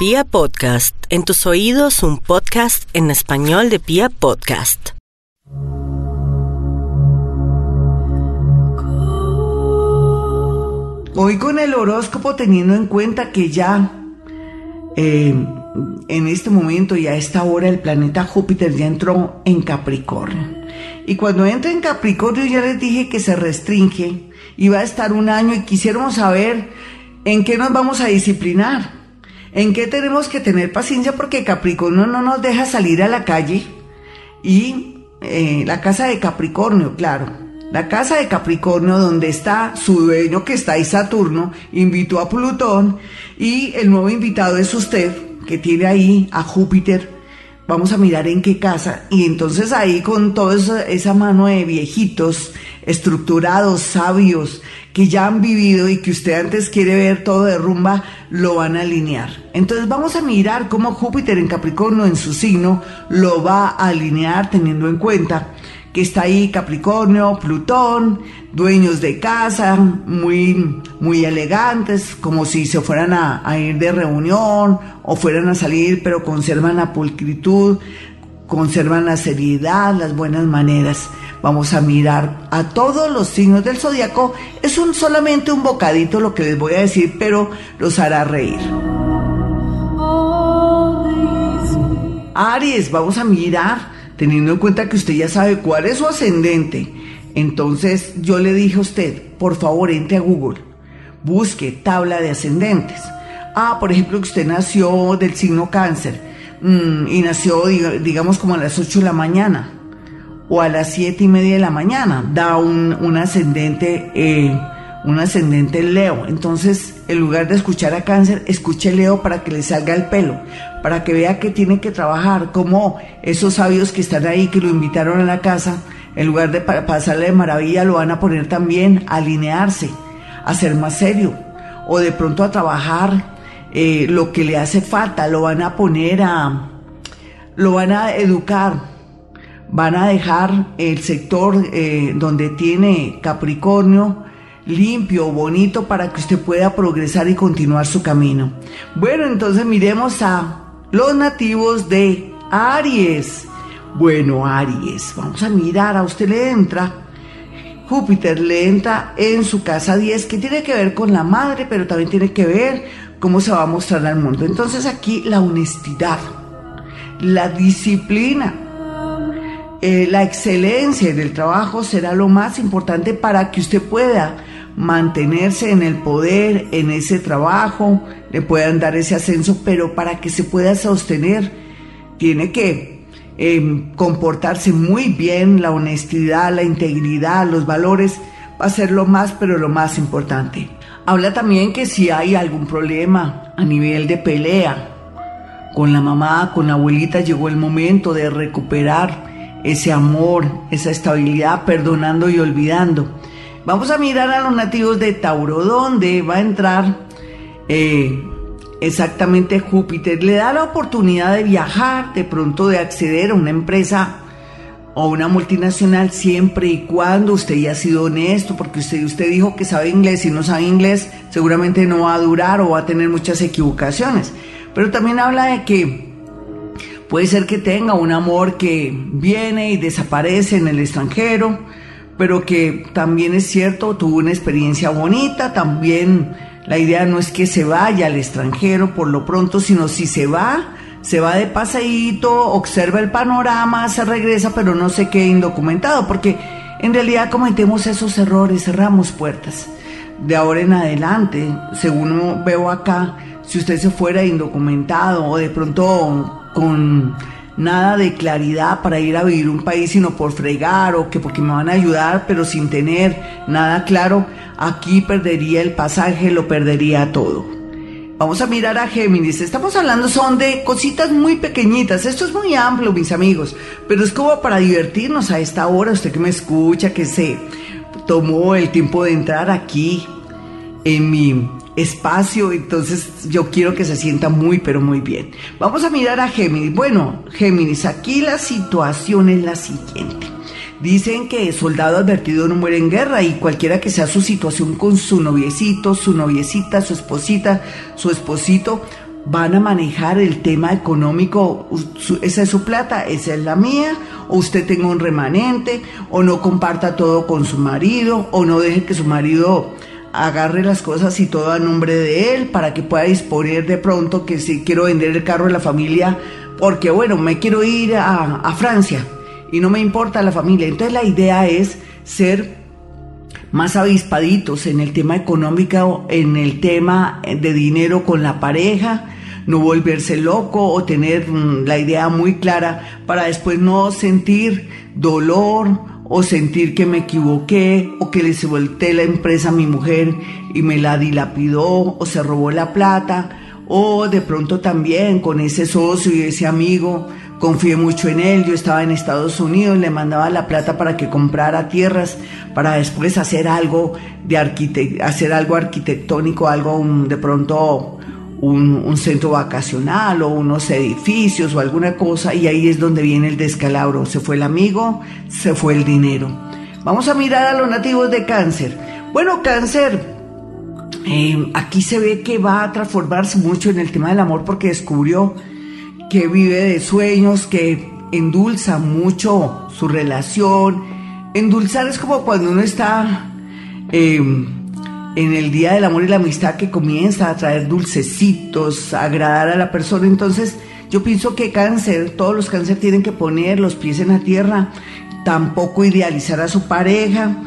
Pia Podcast, en tus oídos un podcast en español de Pia Podcast. Hoy con el horóscopo teniendo en cuenta que ya eh, en este momento y a esta hora el planeta Júpiter ya entró en Capricornio. Y cuando entra en Capricornio ya les dije que se restringe y va a estar un año y quisiéramos saber en qué nos vamos a disciplinar, en qué tenemos que tener paciencia porque Capricornio no nos deja salir a la calle y eh, la casa de Capricornio, claro la casa de Capricornio, donde está su dueño, que está ahí Saturno, invitó a Plutón y el nuevo invitado es usted, que tiene ahí a Júpiter. Vamos a mirar en qué casa. Y entonces ahí con toda esa, mano de viejitos, estructurados, sabios, que ya han vivido y que usted antes quiere ver todo de rumba, lo van a alinear. Entonces vamos a mirar cómo Júpiter en Capricornio, en su signo, lo va a alinear teniendo en cuenta que está ahí Capricornio, Plutón, dueños de casa, muy, muy elegantes, como si se fueran a, a, ir de reunión o fueran a salir, pero conservan la pulcritud, conservan la seriedad, las buenas maneras. Vamos a mirar a todos los signos del zodiaco. Es un, solamente un bocadito lo que les voy a decir, pero los hará reír. Aries, vamos a mirar teniendo en cuenta que usted ya sabe cuál es su ascendente. Entonces yo le dije a usted, por favor, entre a Google, busque tabla de ascendentes. Ah, por ejemplo, que usted nació del signo cáncer mm, y nació, digamos, como a las 8 de la mañana o a las 7 y media de la mañana. Da un, ascendente, eh, un ascendente Leo. Entonces, en lugar de escuchar a cáncer, escuche Leo para que le salga el pelo para que vea que tiene que trabajar, como esos sabios que están ahí, que lo invitaron a la casa, en lugar de pasarle de maravilla, lo van a poner también a alinearse, a ser más serio, o de pronto a trabajar eh, lo que le hace falta, lo van a poner a, lo van a educar, van a dejar el sector eh, donde tiene Capricornio, limpio, bonito, para que usted pueda progresar y continuar su camino. Bueno, entonces miremos a los nativos de Aries. Bueno, Aries, vamos a mirar, a usted le entra, Júpiter le entra en su casa 10, que tiene que ver con la madre, pero también tiene que ver cómo se va a mostrar al mundo. Entonces aquí la honestidad, la disciplina, eh, la excelencia en el trabajo será lo más importante para que usted pueda mantenerse en el poder, en ese trabajo, le puedan dar ese ascenso, pero para que se pueda sostener, tiene que em, comportarse muy bien, la honestidad, la integridad, los valores, va a ser lo más, pero lo más importante. Habla también que si hay algún problema a nivel de pelea con la mamá, con la abuelita, llegó el momento de recuperar ese amor, esa estabilidad, perdonando y olvidando Vamos a mirar a los nativos de Tauro, donde va a entrar eh, exactamente Júpiter. Le da la oportunidad de viajar, de pronto de acceder a una empresa o una multinacional siempre y cuando usted ya ha sido honesto, porque usted, usted dijo que sabe inglés y no sabe inglés, seguramente no va a durar o va a tener muchas equivocaciones. Pero también habla de que puede ser que tenga un amor que viene y desaparece en el extranjero, pero que también es cierto, tuvo una experiencia bonita, también la idea no es que se vaya al extranjero por lo pronto, sino si se va, se va de paseíto, observa el panorama, se regresa, pero no se quede indocumentado, porque en realidad cometemos esos errores, cerramos puertas. De ahora en adelante, según veo acá, si usted se fuera indocumentado o de pronto con nada de claridad para ir a vivir un país, sino por fregar o que porque me van a ayudar, pero sin tener nada claro, aquí perdería el pasaje, lo perdería todo. Vamos a mirar a Géminis. Estamos hablando son de cositas muy pequeñitas. Esto es muy amplio, mis amigos, pero es como para divertirnos a esta hora. Usted que me escucha, que se tomó el tiempo de entrar aquí en mi espacio, entonces yo quiero que se sienta muy, pero muy bien. Vamos a mirar a Géminis. Bueno, Géminis, aquí la situación es la siguiente. Dicen que soldado advertido no muere en guerra y cualquiera que sea su situación con su noviecito, su noviecita, su esposita, su esposito, van a manejar el tema económico, esa es su plata, esa es la mía, o usted tenga un remanente, o no comparta todo con su marido, o no deje que su marido agarre las cosas y todo a nombre de él para que pueda disponer de pronto que si quiero vender el carro de la familia, porque bueno, me quiero ir a, a Francia y no me importa la familia. Entonces la idea es ser más avispaditos en el tema económico, en el tema de dinero con la pareja, no volverse loco o tener mm, la idea muy clara para después no sentir dolor o sentir que me equivoqué o que le se volteé la empresa a mi mujer y me la dilapidó o se robó la plata o de pronto también con ese socio y ese amigo confié mucho en él, yo estaba en Estados Unidos, le mandaba la plata para que comprara tierras, para después hacer algo de hacer algo arquitectónico, algo de pronto un, centro vacacional o unos edificios o alguna cosa, y ahí es donde viene el descalabro. Se fue el amigo, se fue el dinero. Vamos a mirar a los nativos de cáncer. Bueno, cáncer, eh, aquí se ve que va a transformarse mucho en el tema del amor porque descubrió que vive de sueños, que endulza mucho su relación. Endulzar es como cuando uno está em, en el Día del Amor y la Amistad que comienza a traer dulcecitos, a agradar a la persona. Entonces, yo pienso que cáncer, todos los cáncer tienen que poner los pies en la tierra, tampoco idealizar a su pareja,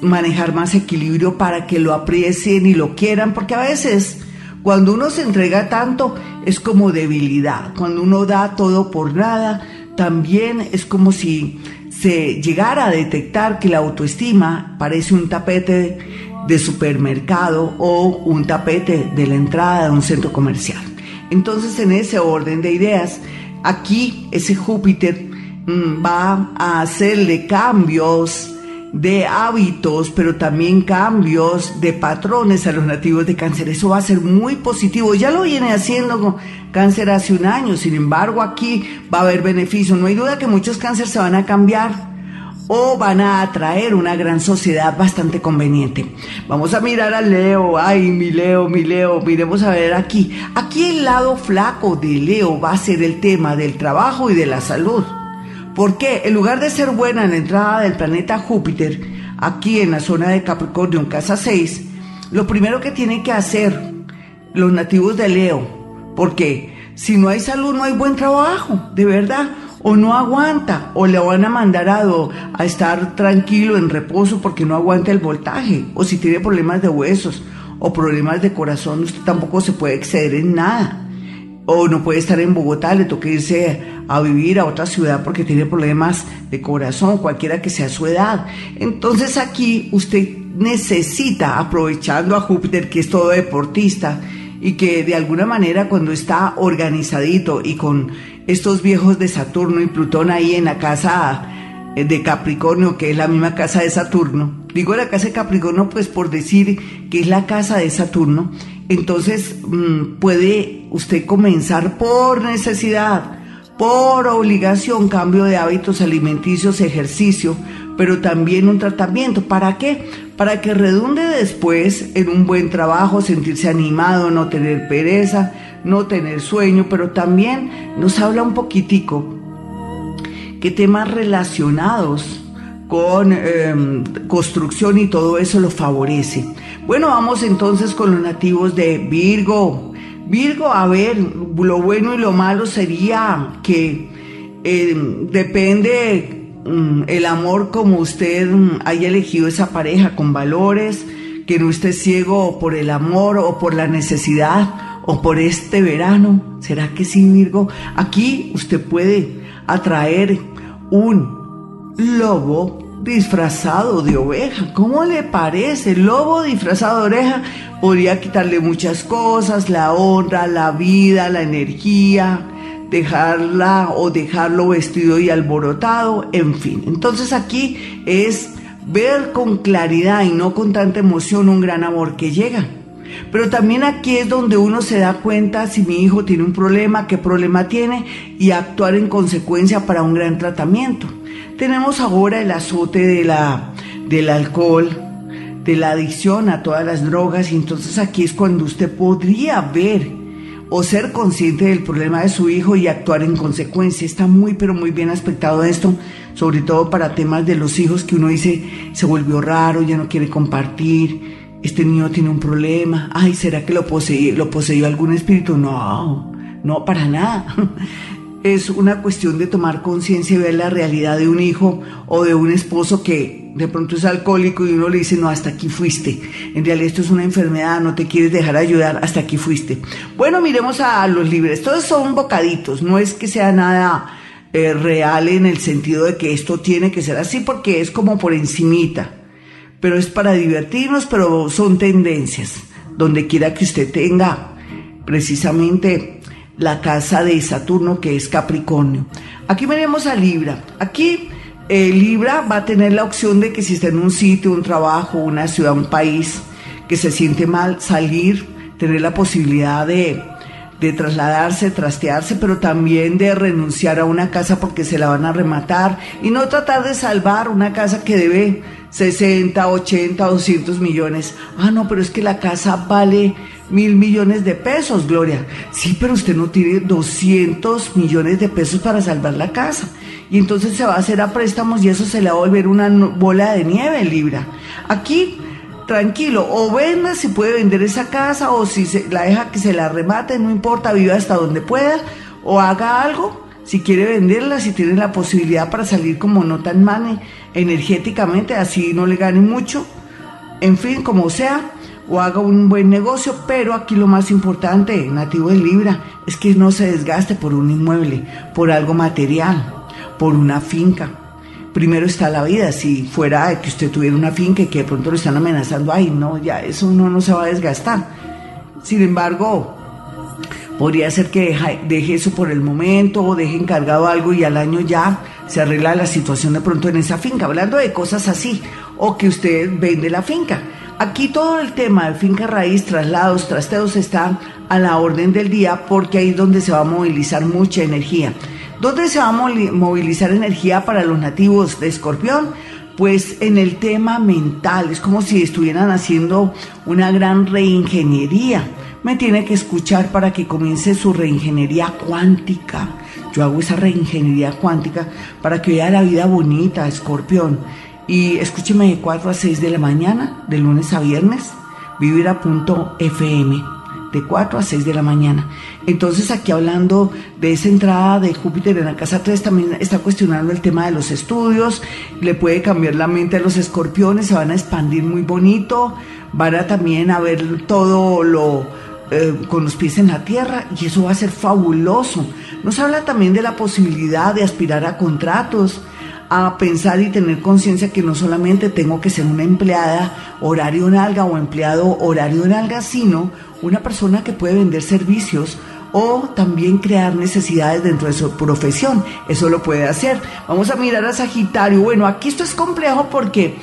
manejar más equilibrio para que lo aprecien y lo quieran, porque a veces cuando uno se entrega tanto es como debilidad. Cuando uno da todo por nada, también es como si se llegara a detectar que la autoestima parece un tapete de supermercado o un tapete de la entrada de un centro comercial. Entonces, en ese orden de ideas, aquí ese Júpiter mm, va a hacerle cambios de hábitos, pero también cambios de patrones a los nativos de cáncer. Eso va a ser muy positivo. Ya lo viene haciendo con cáncer hace un año. Sin embargo, aquí va a haber beneficios. No hay duda que muchos cánceres se van a cambiar o van a atraer una gran sociedad bastante conveniente. Vamos a mirar al Leo, ay, mi Leo, mi Leo, miremos a ver aquí. Aquí el lado flaco de Leo va a ser el tema del trabajo y de la salud. Porque en lugar de ser buena en la entrada del planeta Júpiter, aquí en la zona de Capricornio, en casa 6, lo primero que tienen que hacer los nativos de Leo, porque si no hay salud no hay buen trabajo, de verdad, o no aguanta, o le van a mandar a, a estar tranquilo, en reposo, porque no aguanta el voltaje, o si tiene problemas de huesos o problemas de corazón, usted tampoco se puede exceder en nada o no puede estar en Bogotá, le toca irse a vivir a otra ciudad porque tiene problemas de corazón, cualquiera que sea su edad. Entonces aquí usted necesita, aprovechando a Júpiter, que es todo deportista, y que de alguna manera cuando está organizadito y con estos viejos de Saturno y Plutón ahí en la casa eh, de Capricornio, que es la misma casa de Saturno, digo la casa de Capricornio pues por decir que es la casa de Saturno, entonces mm, puede usted comenzar por necesidad, por obligación, cambio de hábitos alimenticios, ejercicio, pero también un tratamiento. ¿Para qué? Para que redunde después en un buen trabajo, sentirse animado, no tener pereza, no tener sueño, pero también nos habla un poquitico que temas relacionados con em, construcción y todo eso lo favorece. Bueno, vamos entonces con los nativos de Virgo. Virgo, a ver, lo bueno y lo malo sería que eh, depende mm, el amor como usted mm, haya elegido esa pareja con valores, que no esté ciego por el amor o por la necesidad o por este verano. ¿Será que sí, Virgo? Aquí usted puede atraer un lobo disfrazado de oveja. ¿Cómo le parece? El lobo disfrazado de oveja podría quitarle muchas cosas, la honra, la vida, la energía, dejarla o dejarlo vestido y alborotado, en fin. Entonces aquí es ver con claridad y no con tanta emoción un gran amor que llega. Pero también aquí es donde uno se da cuenta si mi hijo tiene un problema, qué problema tiene y actuar en consecuencia para un gran tratamiento. Tenemos ahora el azote de la, del alcohol, de la adicción a todas las drogas y entonces aquí es cuando usted podría ver o ser consciente del problema de su hijo y actuar en consecuencia. Está muy pero muy bien aspectado esto, sobre todo para temas de los hijos que uno dice se volvió raro, ya no quiere compartir, este niño tiene un problema, ay, ¿será que lo poseyó, lo poseyó algún espíritu? No, no, para nada. Es una cuestión de tomar conciencia y ver la realidad de un hijo o de un esposo que de pronto es alcohólico y uno le dice, no, hasta aquí fuiste. En realidad esto es una enfermedad, no te quieres dejar ayudar, hasta aquí fuiste. Bueno, miremos a los libres. Todos son bocaditos, no es que sea nada eh, real en el sentido de que esto tiene que ser así porque es como por encimita pero es para divertirnos, pero son tendencias. Donde quiera que usted tenga precisamente la casa de Saturno, que es Capricornio. Aquí veremos a Libra. Aquí eh, Libra va a tener la opción de que si está en un sitio, un trabajo, una ciudad, un país, que se siente mal, salir, tener la posibilidad de, de trasladarse, trastearse, pero también de renunciar a una casa porque se la van a rematar y no tratar de salvar una casa que debe 60, 80, 200 millones. Ah, no, pero es que la casa vale mil millones de pesos, Gloria. Sí, pero usted no tiene 200 millones de pesos para salvar la casa. Y entonces se va a hacer a préstamos y eso se le va a volver una bola de nieve, Libra. Aquí, tranquilo, o venda si puede vender esa casa o si se, la deja que se la remate, no importa, viva hasta donde pueda, o haga algo si quiere venderla, si tiene la posibilidad para salir como no tan mane energéticamente, así no le gane mucho, en fin, como sea, o haga un buen negocio, pero aquí lo más importante, nativo de Libra, es que no se desgaste por un inmueble, por algo material, por una finca. Primero está la vida, si fuera que usted tuviera una finca y que de pronto lo están amenazando, ay, no, ya eso no, no se va a desgastar. Sin embargo, Podría ser que deje, eso por el momento o deje encargado algo y al año ya se arregla la situación de pronto en esa finca, hablando de cosas así, o que usted vende la finca. Aquí todo el tema de finca raíz, traslados, trasteos está a la orden del día porque ahí es donde se va a movilizar mucha energía. ¿Dónde se va a movilizar energía para los nativos de Escorpión? Pues en el tema mental, es como si estuvieran haciendo una gran reingeniería me tiene que escuchar para que comience su reingeniería cuántica. Yo hago esa reingeniería cuántica para que vea la vida bonita, escorpión. Y escúcheme de 4 a 6 de la mañana, de lunes a viernes, vivir.fm, de 4 a 6 de la mañana. Entonces aquí hablando de esa entrada de Júpiter en la casa 3, también está cuestionando el tema de los estudios, le puede cambiar la mente a los escorpiones, se van a expandir muy bonito, van a también a ver todo lo eh, con los pies en la tierra y eso va a ser fabuloso. Nos habla también de la posibilidad de aspirar a contratos, a pensar y tener conciencia que no solamente tengo que ser una empleada horario nalga o empleado horario nalga, sino una persona que puede vender servicios o también crear necesidades dentro de su profesión. Eso lo puede hacer. Vamos a mirar a Sagitario. Bueno, aquí esto es complejo porque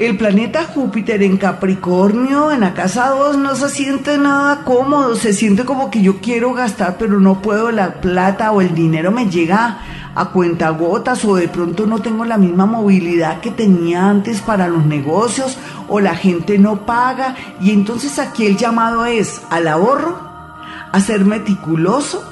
el planeta Júpiter en Capricornio, en la casa 2, no se siente nada cómodo, se siente como que yo quiero gastar, pero no puedo, la plata o el dinero me llega a cuentagotas o de pronto no tengo la misma movilidad que tenía antes para los negocios o la gente no paga. Y entonces aquí el llamado es al ahorro, a ser meticuloso,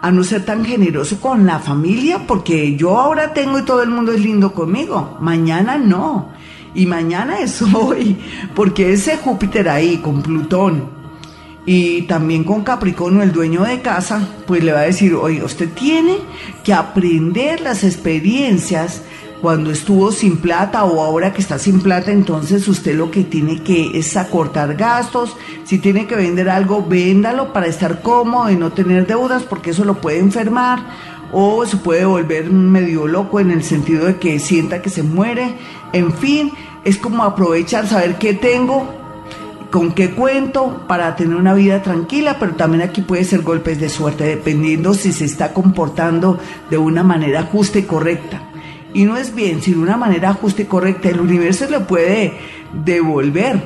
a no ser tan generoso con la familia, porque yo ahora tengo y todo el mundo es lindo conmigo, mañana no y mañana es hoy, porque ese Júpiter ahí con Plutón. Y también con Capricornio, el dueño de casa, pues le va a decir, oye, usted tiene que aprender las experiencias cuando estuvo sin plata o ahora que está sin plata, entonces usted lo que tiene que es acortar gastos, si tiene que vender algo, véndalo para estar cómodo y no tener deudas porque eso lo puede enfermar o se puede volver medio loco en el sentido de que sienta que se muere. En fin, es como aprovechar, saber qué tengo, con qué cuento para tener una vida tranquila, pero también aquí puede ser golpes de suerte, dependiendo si se está comportando de una manera justa y correcta. Y no es bien, sino una manera justa y correcta. El universo le puede devolver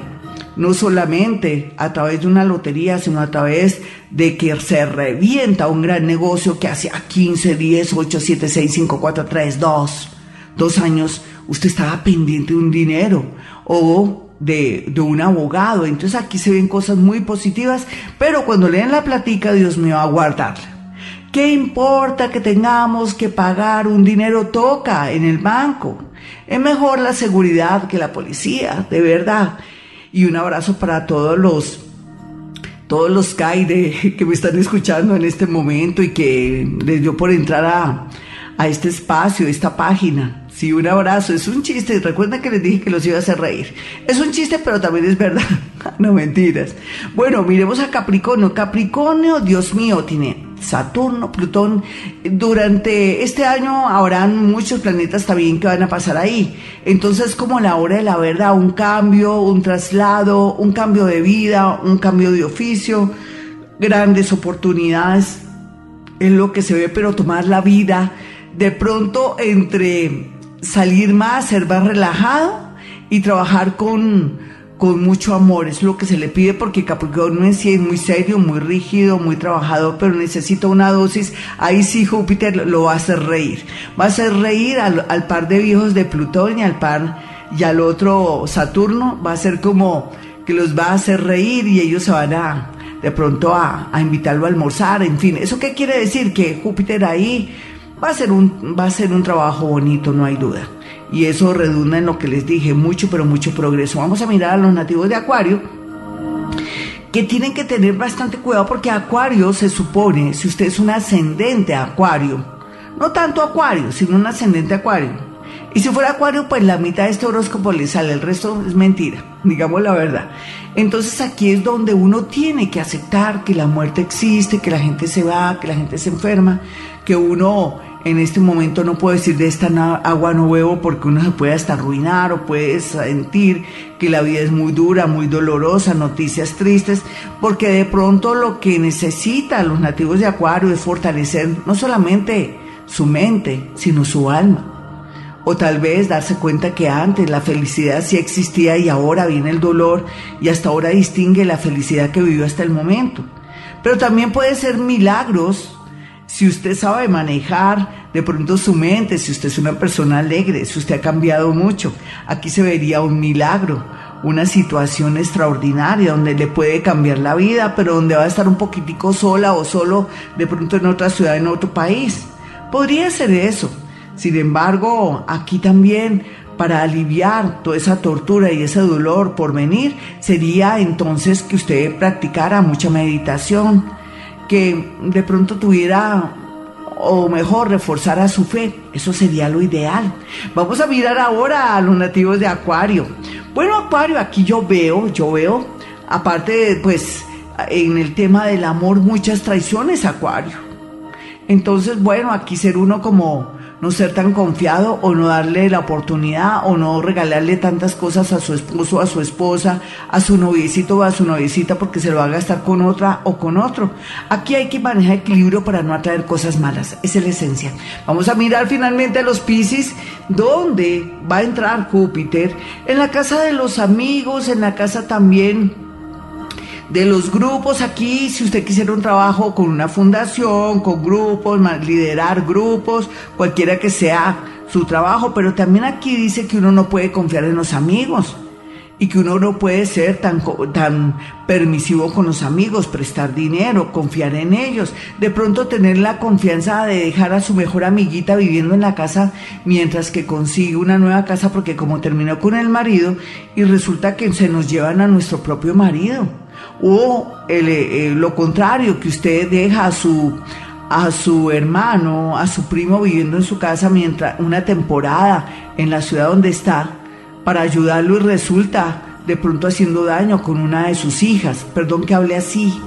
no solamente a través de una lotería, sino a través de que se revienta un gran negocio que hace 15, 10, 8, 7, 6, 5, 4, 3, 2, dos años usted estaba pendiente de un dinero o de, de, un abogado. Entonces aquí se ven cosas muy positivas, pero cuando leen la platica, Dios mío, a guardarla. ¿Qué importa que tengamos que pagar un dinero toca en el banco? Es mejor la seguridad que la policía, de verdad y un abrazo para todos los todos los CAI que me están escuchando en este momento y que les dio por entrar a, a este espacio, esta página. Sí, un abrazo. Es un chiste. Recuerden que les dije que los iba a hacer reír. Es un chiste, pero también es verdad. no mentiras. Bueno, miremos a Capricornio. Capricornio, Dios mío, tiene Saturno, Plutón. Durante este año habrán muchos planetas también que van a pasar ahí. Entonces, como la hora de la verdad, un cambio, un traslado, un cambio de vida, un cambio de oficio, grandes oportunidades. Es lo que se ve, pero tomar la vida de pronto entre salir más, ser más relajado y trabajar con, con mucho amor. Es lo que se le pide porque Capricornio en sí es muy serio, muy rígido, muy trabajador, pero necesita una dosis. Ahí sí Júpiter lo va a hacer reír. Va a hacer reír al, par de viejos de Plutón y al par y al otro Saturno. Va a ser como que los va a hacer reír y ellos se van a de pronto a, a invitarlo a almorzar. En fin, ¿eso qué quiere decir? Que Júpiter ahí Va a ser un, va a ser un trabajo bonito, no hay duda. Y eso redunda en lo que les dije, mucho, pero mucho progreso. Vamos a mirar a los nativos de Acuario, que tienen que tener bastante cuidado porque Acuario se supone, si usted es un ascendente Acuario, no tanto Acuario, sino un ascendente Acuario. Y si fuera Acuario, pues la mitad de este horóscopo le sale, el resto es mentira, digamos la verdad. Entonces aquí es donde uno tiene que aceptar que la muerte existe, que la gente se va, que la gente se enferma, que uno en este momento no puede decir de esta agua no bebo porque uno se puede hasta arruinar o puede sentir que la vida es muy dura, muy dolorosa, noticias tristes, porque de pronto lo que necesitan los nativos de Acuario es fortalecer no solamente su mente, sino su alma. O tal vez darse cuenta que antes la felicidad sí existía y ahora viene el dolor y hasta ahora distingue la felicidad que vivió hasta el momento. Pero también puede ser milagros si usted sabe manejar de pronto su mente, si usted es una persona alegre, si usted ha cambiado mucho, aquí se vería un milagro, una situación extraordinaria donde le puede cambiar la vida, pero donde va a estar un poquitico sola o solo de pronto en otra ciudad, en otro país. Podría ser eso. Sin embargo, aquí también para aliviar toda esa tortura y ese dolor por venir, sería entonces que usted practicara mucha meditación, que de pronto tuviera o mejor reforzara su fe. Eso sería lo ideal. Vamos a mirar ahora a los nativos de Acuario. Bueno, Acuario, aquí yo veo, yo veo, aparte pues, en el tema del amor, muchas traiciones, Acuario. Entonces, bueno, aquí ser uno como no ser tan confiado o no darle la oportunidad o no regalarle tantas cosas a su esposo, a su esposa, a su noviecito o a su noviecita porque se lo va a gastar con otra o con otro. Aquí hay que manejar equilibrio para no atraer cosas malas. Esa es la esencia. Vamos a mirar finalmente a los Pisces, ¿dónde va a entrar Júpiter? En la casa de los amigos, en la casa también de los grupos aquí, si usted quisiera un trabajo con una fundación, con grupos, liderar grupos, cualquiera que sea su trabajo, pero también aquí dice que uno no puede confiar en los amigos y que uno no puede ser tan, tan permisivo con los amigos, prestar dinero, confiar en ellos, de pronto tener la confianza de dejar a su mejor amiguita viviendo en la casa mientras que consigue una nueva casa porque como terminó con el marido y resulta que se nos llevan a nuestro propio marido o eh, lo contrario, que usted deja a su, a su hermano, a su primo viviendo en su casa mientras una temporada en la ciudad donde está para ayudarlo y resulta de pronto haciendo daño con una de sus hijas. Perdón que hable así.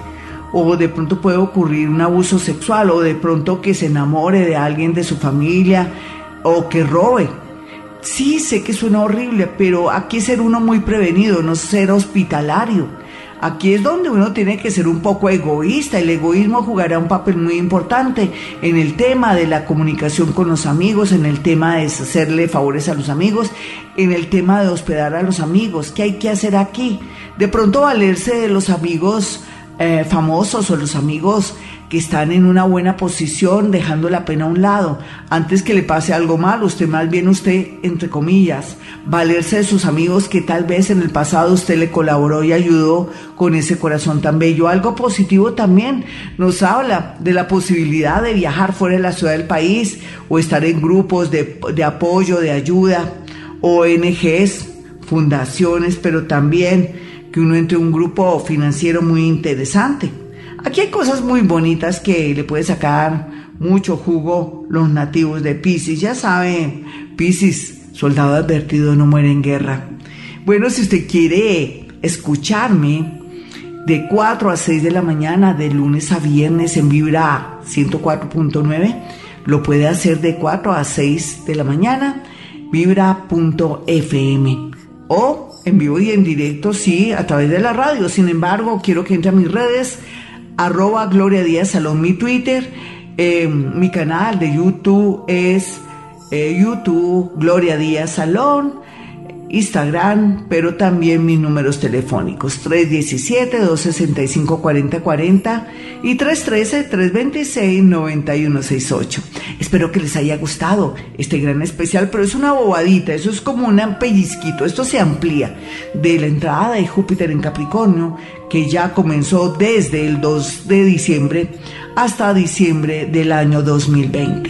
o de pronto puede ocurrir un abuso sexual, o de pronto que se enamore de alguien de su familia, o que robe. Sí, sé que suena horrible, pero aquí ser uno muy prevenido, no ser hospitalario. Aquí es donde uno tiene que ser un poco egoísta. El egoísmo jugará un papel muy importante en el tema de la comunicación con los amigos, en el tema de hacerle favores a los amigos, en el tema de hospedar a los amigos. ¿Qué hay que hacer aquí? De pronto valerse de los amigos eh, famosos o los amigos que están en una buena posición, dejando la pena a un lado. Antes que le pase algo mal, usted más bien usted, entre comillas, valerse de sus amigos que tal vez en el pasado usted le colaboró y ayudó con ese corazón tan bello. Algo positivo también nos habla de la posibilidad de viajar fuera de la ciudad del país o estar en grupos de, de apoyo, de ayuda, ONGs, fundaciones, pero también uno entre un grupo financiero muy interesante. Aquí hay cosas muy bonitas que le puede sacar mucho jugo los nativos de Pisces. Ya saben, Pisces, soldado advertido no muere en guerra. Bueno, si usted quiere escucharme de 4 a 6 de la mañana, de lunes a viernes en Vibra 104.9, lo puede hacer de 4 a 6 de la mañana, vibra.fm. O en vivo y en directo, sí, a través de la radio. Sin embargo, quiero que entre a mis redes, arroba Gloria Díaz Salón, mi Twitter, em, mi canal de YouTube es eh, YouTube Gloria Díaz Salón. Instagram, pero también mis números telefónicos 317-265-4040 y 313-326-9168. Espero que les haya gustado este gran especial, pero es una bobadita, eso es como un pellizquito, esto se amplía de la entrada de Júpiter en Capricornio, que ya comenzó desde el 2 de diciembre hasta diciembre del año 2020.